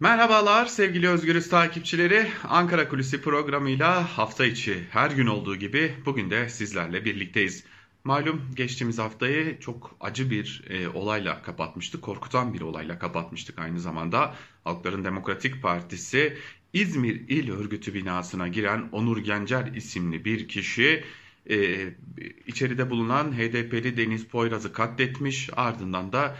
Merhabalar sevgili Özgürüz takipçileri. Ankara Kulisi programıyla hafta içi her gün olduğu gibi bugün de sizlerle birlikteyiz. Malum geçtiğimiz haftayı çok acı bir e, olayla kapatmıştık. Korkutan bir olayla kapatmıştık aynı zamanda. Halkların Demokratik Partisi İzmir İl Örgütü binasına giren Onur Gencer isimli bir kişi e, içeride bulunan HDP'li Deniz Poyraz'ı katletmiş ardından da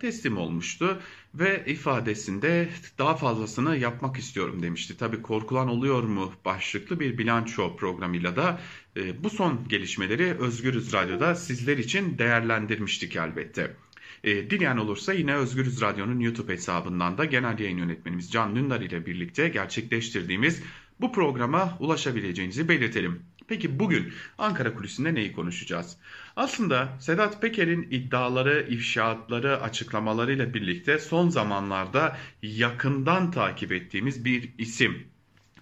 teslim olmuştu ve ifadesinde daha fazlasını yapmak istiyorum demişti. Tabi korkulan oluyor mu başlıklı bir bilanço programıyla da e, bu son gelişmeleri Özgürüz Radyo'da sizler için değerlendirmiştik elbette. E, dileyen olursa yine Özgürüz Radyo'nun YouTube hesabından da genel yayın yönetmenimiz Can Dündar ile birlikte gerçekleştirdiğimiz bu programa ulaşabileceğinizi belirtelim. Peki bugün Ankara Kulisi'nde neyi konuşacağız? Aslında Sedat Peker'in iddiaları, ifşaatları, açıklamalarıyla birlikte son zamanlarda yakından takip ettiğimiz bir isim.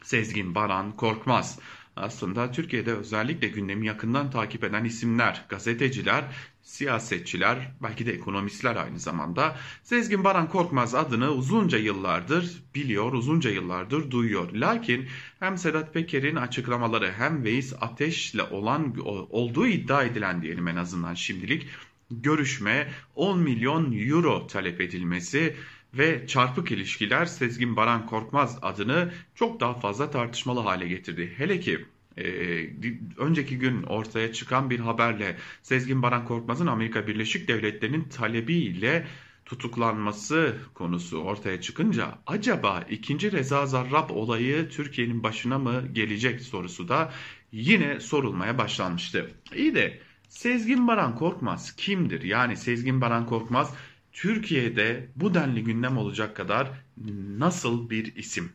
Sezgin Baran Korkmaz aslında Türkiye'de özellikle gündemi yakından takip eden isimler, gazeteciler, siyasetçiler, belki de ekonomistler aynı zamanda Sezgin Baran Korkmaz adını uzunca yıllardır biliyor, uzunca yıllardır duyuyor. Lakin hem Sedat Peker'in açıklamaları hem Veys Ateş'le olan olduğu iddia edilen diyelim en azından şimdilik görüşme 10 milyon euro talep edilmesi ve çarpık ilişkiler Sezgin Baran Korkmaz adını çok daha fazla tartışmalı hale getirdi. Hele ki e, önceki gün ortaya çıkan bir haberle Sezgin Baran Korkmaz'ın Amerika Birleşik Devletleri'nin talebiyle tutuklanması konusu ortaya çıkınca acaba ikinci Reza Zarrab olayı Türkiye'nin başına mı gelecek sorusu da yine sorulmaya başlanmıştı. İyi de Sezgin Baran Korkmaz kimdir? Yani Sezgin Baran Korkmaz Türkiye'de bu denli gündem olacak kadar nasıl bir isim?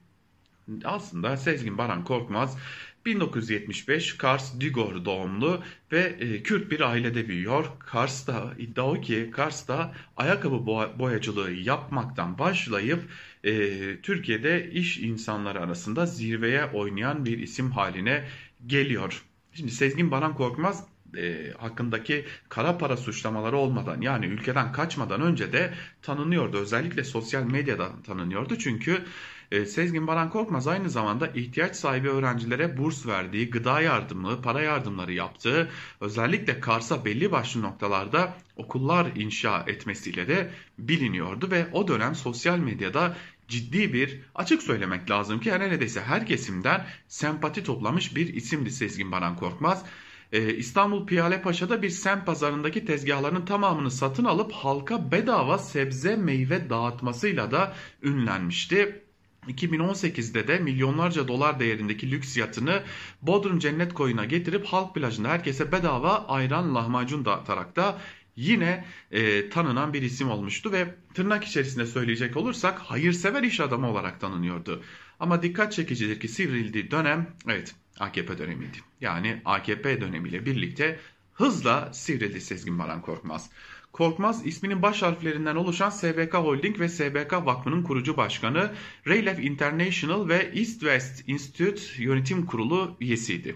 Aslında Sezgin Baran Korkmaz 1975 Kars Digor doğumlu ve e, Kürt bir ailede büyüyor. Kars'ta iddia o ki Kars'ta ayakkabı boyacılığı yapmaktan başlayıp e, Türkiye'de iş insanları arasında zirveye oynayan bir isim haline geliyor. Şimdi Sezgin Baran Korkmaz e, hakkındaki kara para suçlamaları olmadan yani ülkeden kaçmadan önce de tanınıyordu. Özellikle sosyal medyadan tanınıyordu. Çünkü e, Sezgin Baran Korkmaz aynı zamanda ihtiyaç sahibi öğrencilere burs verdiği, gıda yardımı, para yardımları yaptığı, özellikle Kars'a belli başlı noktalarda okullar inşa etmesiyle de biliniyordu ve o dönem sosyal medyada ciddi bir açık söylemek lazım ki yani neredeyse her kesimden sempati toplamış bir isimdi Sezgin Baran Korkmaz. Ee, İstanbul Piyale Paşa'da bir sem pazarındaki tezgahların tamamını satın alıp halka bedava sebze meyve dağıtmasıyla da ünlenmişti. 2018'de de milyonlarca dolar değerindeki lüks yatını Bodrum Cennet Koyu'na getirip halk plajında herkese bedava ayran lahmacun dağıtarak da yine e, tanınan bir isim olmuştu ve tırnak içerisinde söyleyecek olursak hayırsever iş adamı olarak tanınıyordu. Ama dikkat çekicidir ki sivrildiği dönem evet AKP dönemiydi. Yani AKP dönemiyle birlikte hızla sivrildi Sezgin Baran Korkmaz. Korkmaz isminin baş harflerinden oluşan SBK Holding ve SBK Vakfı'nın kurucu başkanı, Raylef International ve East West Institute Yönetim Kurulu üyesiydi.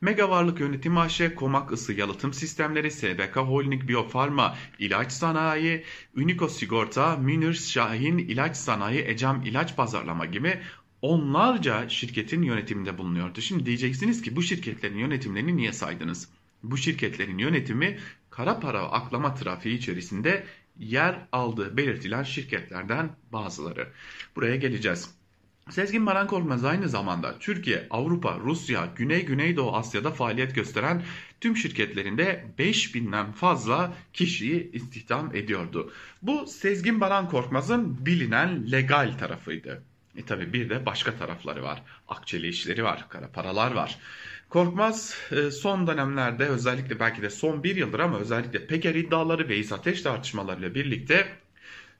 Mega Varlık Yönetimi AŞ, Komak Isı Yalıtım Sistemleri, SBK Holding Biofarma İlaç Sanayi, Unico Sigorta, Münir Şahin İlaç Sanayi, Ecam İlaç Pazarlama gibi onlarca şirketin yönetiminde bulunuyordu. Şimdi diyeceksiniz ki bu şirketlerin yönetimlerini niye saydınız? Bu şirketlerin yönetimi kara para aklama trafiği içerisinde yer aldığı belirtilen şirketlerden bazıları. Buraya geleceğiz. Sezgin Baran Korkmaz aynı zamanda Türkiye, Avrupa, Rusya, Güney Güneydoğu Asya'da faaliyet gösteren tüm şirketlerinde 5000'den fazla kişiyi istihdam ediyordu. Bu Sezgin Baran Korkmaz'ın bilinen legal tarafıydı. E tabi bir de başka tarafları var. Akçeli işleri var, kara paralar var. Korkmaz e, son dönemlerde özellikle belki de son bir yıldır ama özellikle Peker iddiaları ve ateş tartışmalarıyla birlikte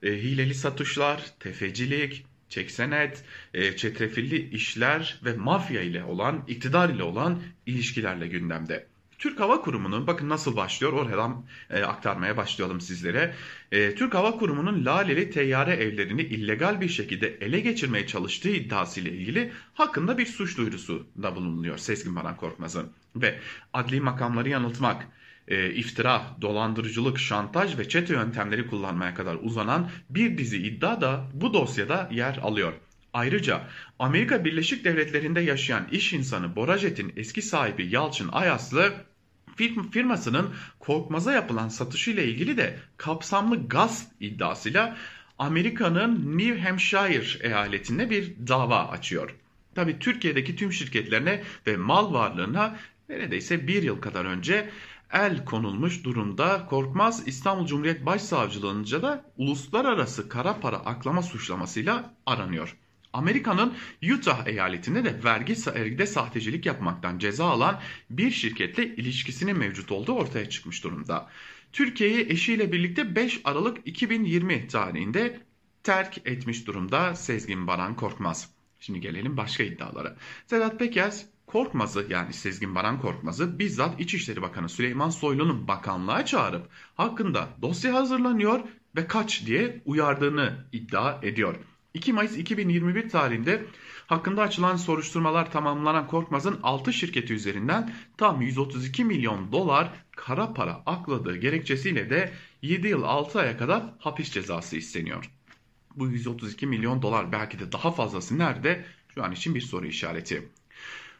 e, hileli satışlar, tefecilik, çeksenet, e, çetrefilli işler ve mafya ile olan, iktidar ile olan ilişkilerle gündemde. Türk Hava Kurumu'nun bakın nasıl başlıyor oradan e, aktarmaya başlayalım sizlere. E, Türk Hava Kurumu'nun Laleli teyyare evlerini illegal bir şekilde ele geçirmeye çalıştığı iddiasıyla ilgili hakkında bir suç duyurusu da bulunuyor Sezgin Baran Korkmaz'ın. Ve adli makamları yanıltmak, e, iftira, dolandırıcılık, şantaj ve çete yöntemleri kullanmaya kadar uzanan bir dizi iddia da bu dosyada yer alıyor. Ayrıca Amerika Birleşik Devletleri'nde yaşayan iş insanı Borajet'in eski sahibi Yalçın Ayaslı firmasının Korkmaz'a yapılan satışıyla ilgili de kapsamlı gaz iddiasıyla Amerika'nın New Hampshire eyaletinde bir dava açıyor. Tabi Türkiye'deki tüm şirketlerine ve mal varlığına neredeyse bir yıl kadar önce el konulmuş durumda. Korkmaz İstanbul Cumhuriyet Başsavcılığınca da uluslararası kara para aklama suçlamasıyla aranıyor. Amerika'nın Utah eyaletinde de vergi vergide sahtecilik yapmaktan ceza alan bir şirketle ilişkisinin mevcut olduğu ortaya çıkmış durumda. Türkiye'yi eşiyle birlikte 5 Aralık 2020 tarihinde terk etmiş durumda Sezgin Baran Korkmaz. Şimdi gelelim başka iddialara. Sedat Peker Korkmaz'ı yani Sezgin Baran Korkmaz'ı bizzat İçişleri Bakanı Süleyman Soylu'nun bakanlığa çağırıp hakkında dosya hazırlanıyor ve kaç diye uyardığını iddia ediyor. 2 Mayıs 2021 tarihinde hakkında açılan soruşturmalar tamamlanan Korkmaz'ın 6 şirketi üzerinden tam 132 milyon dolar kara para akladığı gerekçesiyle de 7 yıl 6 aya kadar hapis cezası isteniyor. Bu 132 milyon dolar belki de daha fazlası nerede? Şu an için bir soru işareti.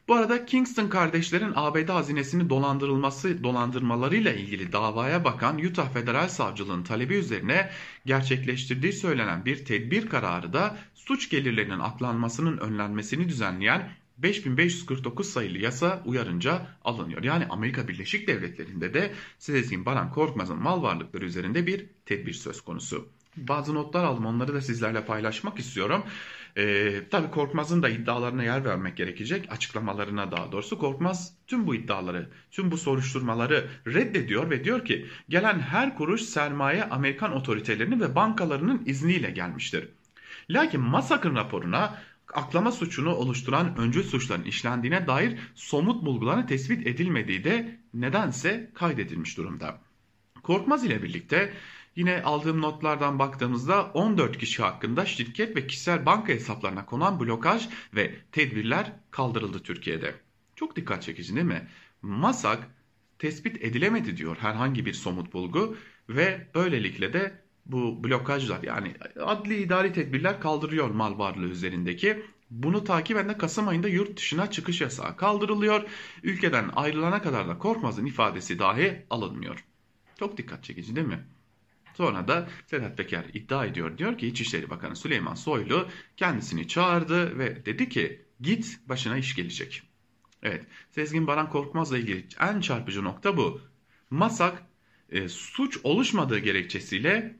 Bu arada Kingston kardeşlerin ABD hazinesini dolandırılması dolandırmalarıyla ilgili davaya bakan Utah Federal Savcılığı'nın talebi üzerine gerçekleştirdiği söylenen bir tedbir kararı da suç gelirlerinin aklanmasının önlenmesini düzenleyen 5549 sayılı yasa uyarınca alınıyor. Yani Amerika Birleşik Devletleri'nde de Sezgin Baran Korkmaz'ın mal varlıkları üzerinde bir tedbir söz konusu. Bazı notlar aldım onları da sizlerle paylaşmak istiyorum. Ee, tabii Korkmaz'ın da iddialarına yer vermek gerekecek. Açıklamalarına daha doğrusu. Korkmaz tüm bu iddiaları, tüm bu soruşturmaları reddediyor ve diyor ki gelen her kuruş sermaye Amerikan otoritelerinin ve bankalarının izniyle gelmiştir. Lakin Masak'ın raporuna aklama suçunu oluşturan öncül suçların işlendiğine dair somut bulguların tespit edilmediği de nedense kaydedilmiş durumda. Korkmaz ile birlikte Yine aldığım notlardan baktığımızda 14 kişi hakkında şirket ve kişisel banka hesaplarına konan blokaj ve tedbirler kaldırıldı Türkiye'de. Çok dikkat çekici değil mi? Masak tespit edilemedi diyor herhangi bir somut bulgu ve böylelikle de bu blokajlar yani adli idari tedbirler kaldırıyor mal varlığı üzerindeki. Bunu takiben de Kasım ayında yurt dışına çıkış yasağı kaldırılıyor. Ülkeden ayrılana kadar da Korkmaz'ın ifadesi dahi alınmıyor. Çok dikkat çekici değil mi? Sonra da Sedat Peker iddia ediyor. Diyor ki İçişleri Bakanı Süleyman Soylu kendisini çağırdı ve dedi ki git başına iş gelecek. Evet Sezgin Baran Korkmaz'la ilgili en çarpıcı nokta bu. Masak e, suç oluşmadığı gerekçesiyle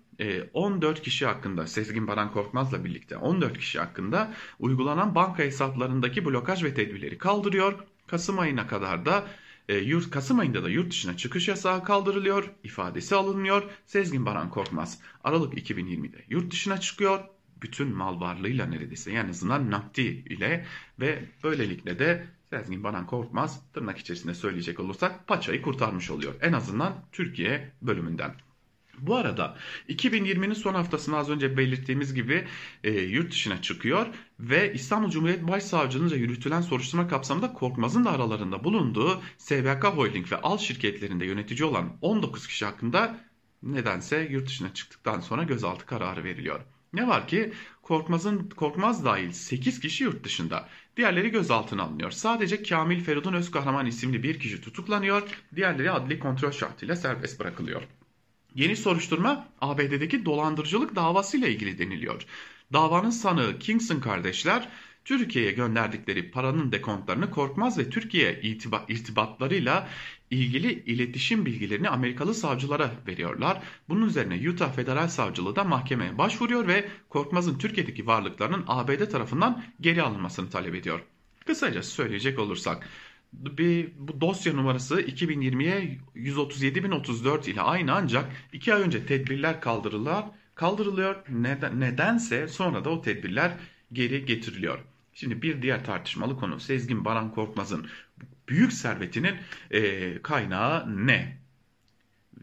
14 e, kişi hakkında Sezgin Baran Korkmaz'la birlikte 14 kişi hakkında uygulanan banka hesaplarındaki blokaj ve tedbirleri kaldırıyor. Kasım ayına kadar da e, yurt, Kasım ayında da yurt dışına çıkış yasağı kaldırılıyor, ifadesi alınmıyor. Sezgin Baran Korkmaz Aralık 2020'de yurt dışına çıkıyor. Bütün mal varlığıyla neredeyse yani azından nakdi ile ve böylelikle de Sezgin Baran Korkmaz tırnak içerisinde söyleyecek olursak paçayı kurtarmış oluyor. En azından Türkiye bölümünden. Bu arada 2020'nin son haftasında az önce belirttiğimiz gibi e, yurt dışına çıkıyor ve İstanbul Cumhuriyet Başsavcılığınca yürütülen soruşturma kapsamında Korkmaz'ın da aralarında bulunduğu SVK Holding ve Al şirketlerinde yönetici olan 19 kişi hakkında nedense yurt dışına çıktıktan sonra gözaltı kararı veriliyor. Ne var ki Korkmaz'ın Korkmaz dahil 8 kişi yurt dışında. Diğerleri gözaltına alınıyor. Sadece Kamil Feridun Özkahraman isimli bir kişi tutuklanıyor. Diğerleri adli kontrol şartıyla serbest bırakılıyor. Yeni soruşturma ABD'deki dolandırıcılık davasıyla ilgili deniliyor. Davanın sanığı Kingston kardeşler Türkiye'ye gönderdikleri paranın dekontlarını Korkmaz ve Türkiye irtibatlarıyla ilgili iletişim bilgilerini Amerikalı savcılara veriyorlar. Bunun üzerine Utah Federal Savcılığı da mahkemeye başvuruyor ve Korkmaz'ın Türkiye'deki varlıklarının ABD tarafından geri alınmasını talep ediyor. Kısaca söyleyecek olursak bir bu dosya numarası 2020'ye 137.034 ile aynı ancak 2 ay önce tedbirler kaldırılıyor. Kaldırılıyor. Neden, nedense sonra da o tedbirler geri getiriliyor. Şimdi bir diğer tartışmalı konu Sezgin Baran Korkmaz'ın büyük servetinin e, kaynağı ne?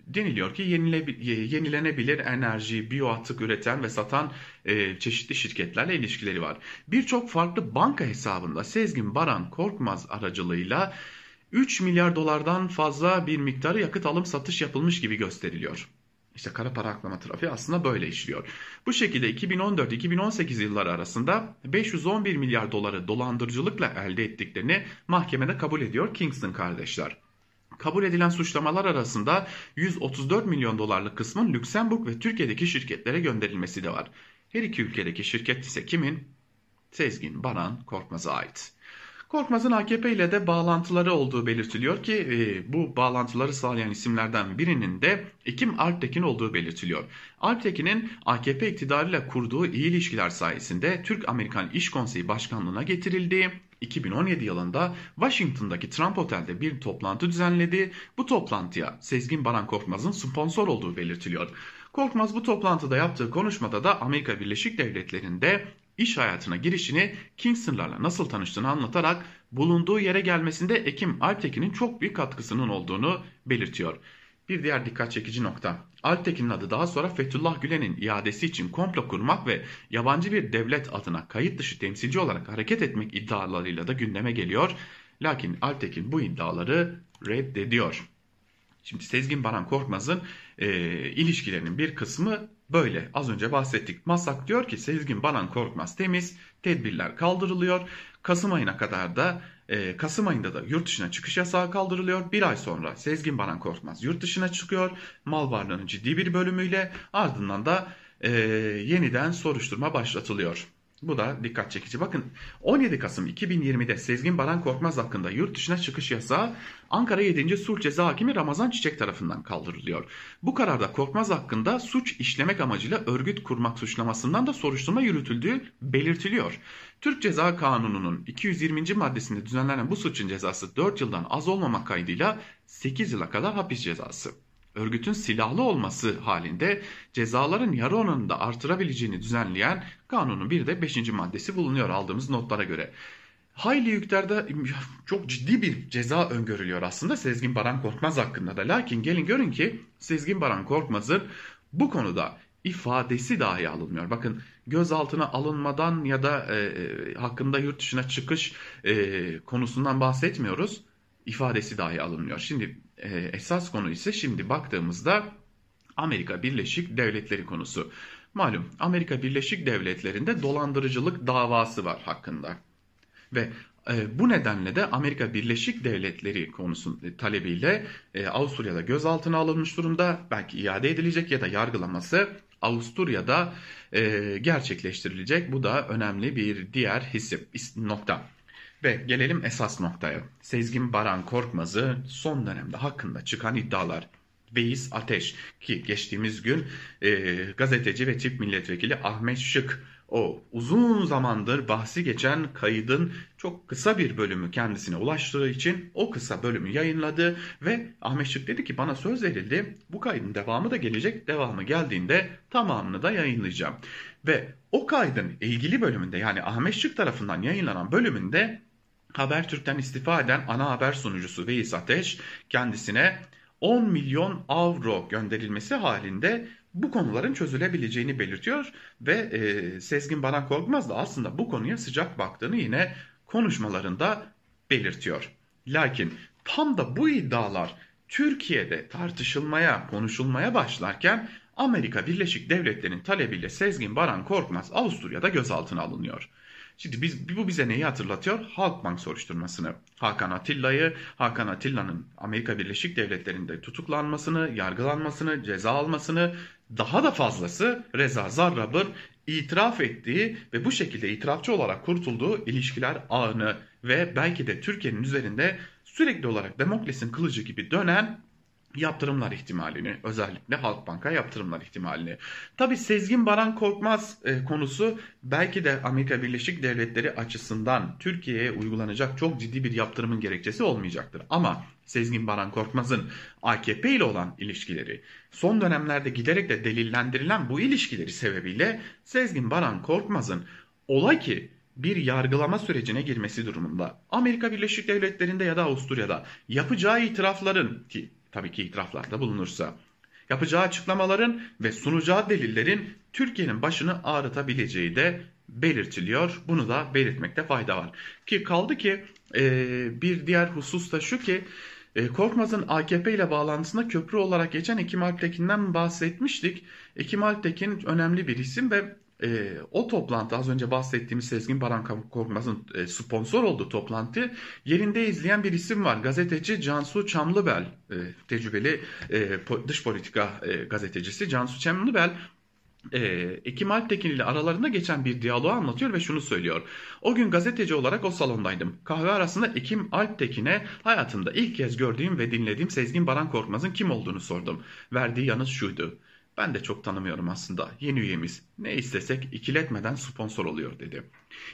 Deniliyor ki yenilenebilir enerji, biyoatık üreten ve satan e, çeşitli şirketlerle ilişkileri var. Birçok farklı banka hesabında Sezgin Baran Korkmaz aracılığıyla 3 milyar dolardan fazla bir miktarı yakıt alım satış yapılmış gibi gösteriliyor. İşte kara para aklama trafiği aslında böyle işliyor. Bu şekilde 2014-2018 yılları arasında 511 milyar doları dolandırıcılıkla elde ettiklerini mahkemede kabul ediyor Kingston kardeşler. Kabul edilen suçlamalar arasında 134 milyon dolarlık kısmın Lüksemburg ve Türkiye'deki şirketlere gönderilmesi de var. Her iki ülkedeki şirket ise kimin? Sezgin Baran Korkmaz'a ait. Korkmaz'ın AKP ile de bağlantıları olduğu belirtiliyor ki e, bu bağlantıları sağlayan isimlerden birinin de Ekim Alptekin olduğu belirtiliyor. Alptekin'in AKP iktidarıyla kurduğu iyi ilişkiler sayesinde Türk-Amerikan İş Konseyi Başkanlığı'na getirildiği, 2017 yılında Washington'daki Trump Otel'de bir toplantı düzenledi. Bu toplantıya Sezgin Baran Korkmaz'ın sponsor olduğu belirtiliyor. Korkmaz bu toplantıda yaptığı konuşmada da Amerika Birleşik Devletleri'nde iş hayatına girişini Kingston'larla nasıl tanıştığını anlatarak bulunduğu yere gelmesinde Ekim Alptekin'in çok büyük katkısının olduğunu belirtiyor. Bir diğer dikkat çekici nokta. Alptekin'in adı daha sonra Fethullah Gülen'in iadesi için komplo kurmak ve yabancı bir devlet adına kayıt dışı temsilci olarak hareket etmek iddialarıyla da gündeme geliyor. Lakin Alptekin bu iddiaları reddediyor. Şimdi Sezgin Baran Korkmaz'ın e, ilişkilerinin bir kısmı böyle. Az önce bahsettik. Masak diyor ki Sezgin Baran Korkmaz temiz, tedbirler kaldırılıyor. Kasım ayına kadar da e, Kasım ayında da yurt dışına çıkış yasağı kaldırılıyor. Bir ay sonra Sezgin Baran Korkmaz yurt dışına çıkıyor. Mal varlığının ciddi bir bölümüyle ardından da e, yeniden soruşturma başlatılıyor. Bu da dikkat çekici. Bakın 17 Kasım 2020'de Sezgin Baran Korkmaz hakkında yurt dışına çıkış yasağı Ankara 7. Sulh Ceza Hakimi Ramazan Çiçek tarafından kaldırılıyor. Bu kararda Korkmaz hakkında suç işlemek amacıyla örgüt kurmak suçlamasından da soruşturma yürütüldüğü belirtiliyor. Türk Ceza Kanunu'nun 220. maddesinde düzenlenen bu suçun cezası 4 yıldan az olmamak kaydıyla 8 yıla kadar hapis cezası örgütün silahlı olması halinde cezaların yarı oranında artırabileceğini düzenleyen kanunun bir de 5. maddesi bulunuyor aldığımız notlara göre. Hayli yüklerde çok ciddi bir ceza öngörülüyor aslında Sezgin Baran Korkmaz hakkında da. Lakin gelin görün ki Sezgin Baran Korkmaz'ın bu konuda ifadesi dahi alınmıyor. Bakın gözaltına alınmadan ya da e, e hakkında yurt dışına çıkış e, konusundan bahsetmiyoruz. İfadesi dahi alınmıyor. Şimdi esas konu ise şimdi baktığımızda Amerika Birleşik Devletleri konusu. Malum Amerika Birleşik Devletleri'nde dolandırıcılık davası var hakkında. Ve e, bu nedenle de Amerika Birleşik Devletleri konusu e, talebiyle e, Avusturya'da gözaltına alınmış durumda. Belki iade edilecek ya da yargılaması Avusturya'da e, gerçekleştirilecek. Bu da önemli bir diğer hissi nokta. Ve gelelim esas noktaya. Sezgin Baran Korkmaz'ı son dönemde hakkında çıkan iddialar. Beyiz Ateş ki geçtiğimiz gün e, gazeteci ve tip milletvekili Ahmet Şık o uzun zamandır bahsi geçen kaydın çok kısa bir bölümü kendisine ulaştığı için o kısa bölümü yayınladı ve Ahmet Şık dedi ki bana söz verildi bu kaydın devamı da gelecek devamı geldiğinde tamamını da yayınlayacağım. Ve o kaydın ilgili bölümünde yani Ahmet Şık tarafından yayınlanan bölümünde Habertürk'ten istifa eden ana haber sunucusu Veys Ateş kendisine 10 milyon avro gönderilmesi halinde bu konuların çözülebileceğini belirtiyor ve e, Sezgin Baran Korkmaz da aslında bu konuya sıcak baktığını yine konuşmalarında belirtiyor. Lakin tam da bu iddialar Türkiye'de tartışılmaya, konuşulmaya başlarken Amerika Birleşik Devletleri'nin talebiyle Sezgin Baran Korkmaz Avusturya'da gözaltına alınıyor. Şimdi biz, bu bize neyi hatırlatıyor? Halkbank soruşturmasını. Hakan Atilla'yı, Hakan Atilla'nın Amerika Birleşik Devletleri'nde tutuklanmasını, yargılanmasını, ceza almasını, daha da fazlası Reza Zarrab'ın itiraf ettiği ve bu şekilde itirafçı olarak kurtulduğu ilişkiler ağını ve belki de Türkiye'nin üzerinde sürekli olarak Demokles'in kılıcı gibi dönen yaptırımlar ihtimalini özellikle Halkbank'a yaptırımlar ihtimalini. Tabi Sezgin Baran Korkmaz e, konusu belki de Amerika Birleşik Devletleri açısından Türkiye'ye uygulanacak çok ciddi bir yaptırımın gerekçesi olmayacaktır. Ama Sezgin Baran Korkmaz'ın AKP ile olan ilişkileri son dönemlerde giderek de delillendirilen bu ilişkileri sebebiyle Sezgin Baran Korkmaz'ın ola ki bir yargılama sürecine girmesi durumunda Amerika Birleşik Devletleri'nde ya da Avusturya'da yapacağı itirafların ki tabii ki itiraflarda bulunursa, yapacağı açıklamaların ve sunacağı delillerin Türkiye'nin başını ağrıtabileceği de belirtiliyor. Bunu da belirtmekte fayda var. Ki kaldı ki e, bir diğer husus da şu ki e, Korkmaz'ın AKP ile bağlantısında köprü olarak geçen Ekim Alptekin'den bahsetmiştik. Ekim Alptekin önemli bir isim ve e, o toplantı az önce bahsettiğimiz Sezgin Baran Korkmaz'ın e, sponsor olduğu toplantı yerinde izleyen bir isim var. Gazeteci Cansu Çamlıbel, e, tecrübeli e, po- dış politika e, gazetecisi Cansu Çamlıbel e, Ekim Alptekin ile aralarında geçen bir diyaloğu anlatıyor ve şunu söylüyor. O gün gazeteci olarak o salondaydım. Kahve arasında Ekim Alptekin'e hayatımda ilk kez gördüğüm ve dinlediğim Sezgin Baran Korkmaz'ın kim olduğunu sordum. Verdiği yanıt şuydu. Ben de çok tanımıyorum aslında. Yeni üyemiz. Ne istesek ikiletmeden sponsor oluyor dedi.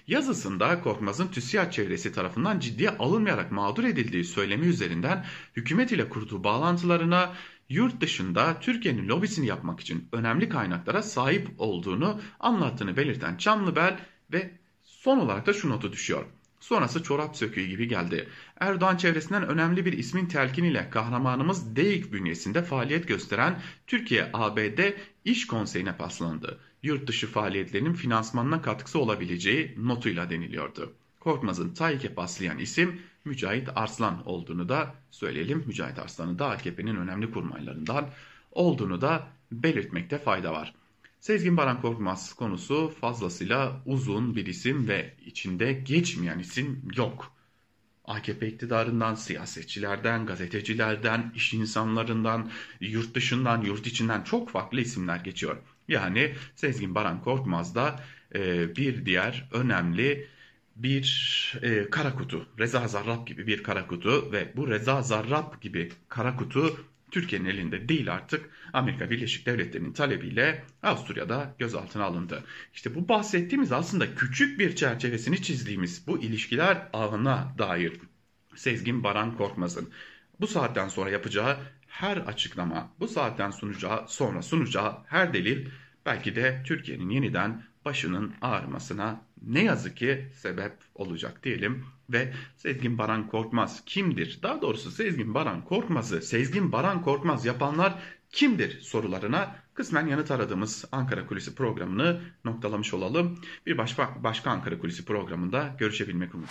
Yazısında Korkmaz'ın TÜSİAD çevresi tarafından ciddiye alınmayarak mağdur edildiği söylemi üzerinden hükümet ile kurduğu bağlantılarına yurt dışında Türkiye'nin lobisini yapmak için önemli kaynaklara sahip olduğunu anlattığını belirten Çamlıbel ve son olarak da şu notu düşüyor. Sonrası çorap söküğü gibi geldi. Erdoğan çevresinden önemli bir ismin telkiniyle kahramanımız DEİK bünyesinde faaliyet gösteren Türkiye-ABD İş Konseyi'ne paslandı. Yurt dışı faaliyetlerinin finansmanına katkısı olabileceği notuyla deniliyordu. Korkmaz'ın TAİK'e paslayan isim Mücahit Arslan olduğunu da söyleyelim. Mücahit Arslan'ın da AKP'nin önemli kurmaylarından olduğunu da belirtmekte fayda var. Sezgin Baran Korkmaz konusu fazlasıyla uzun bir isim ve içinde geçmeyen isim yok. AKP iktidarından, siyasetçilerden, gazetecilerden, iş insanlarından, yurt dışından, yurt içinden çok farklı isimler geçiyor. Yani Sezgin Baran Korkmaz da e, bir diğer önemli bir e, kara kutu, Reza Zarrab gibi bir kara kutu ve bu Reza Zarrab gibi kara kutu Türkiye'nin elinde değil artık. Amerika Birleşik Devletleri'nin talebiyle Avusturya'da gözaltına alındı. İşte bu bahsettiğimiz aslında küçük bir çerçevesini çizdiğimiz bu ilişkiler ağına dair Sezgin Baran Korkmaz'ın bu saatten sonra yapacağı her açıklama, bu saatten sunacağı sonra sunacağı her delil belki de Türkiye'nin yeniden başının ağrımasına ne yazık ki sebep olacak diyelim ve Sezgin Baran Korkmaz kimdir? Daha doğrusu Sezgin Baran Korkmaz'ı Sezgin Baran Korkmaz yapanlar kimdir sorularına kısmen yanıt aradığımız Ankara Kulisi programını noktalamış olalım. Bir başka, başka Ankara Kulisi programında görüşebilmek umuduyla.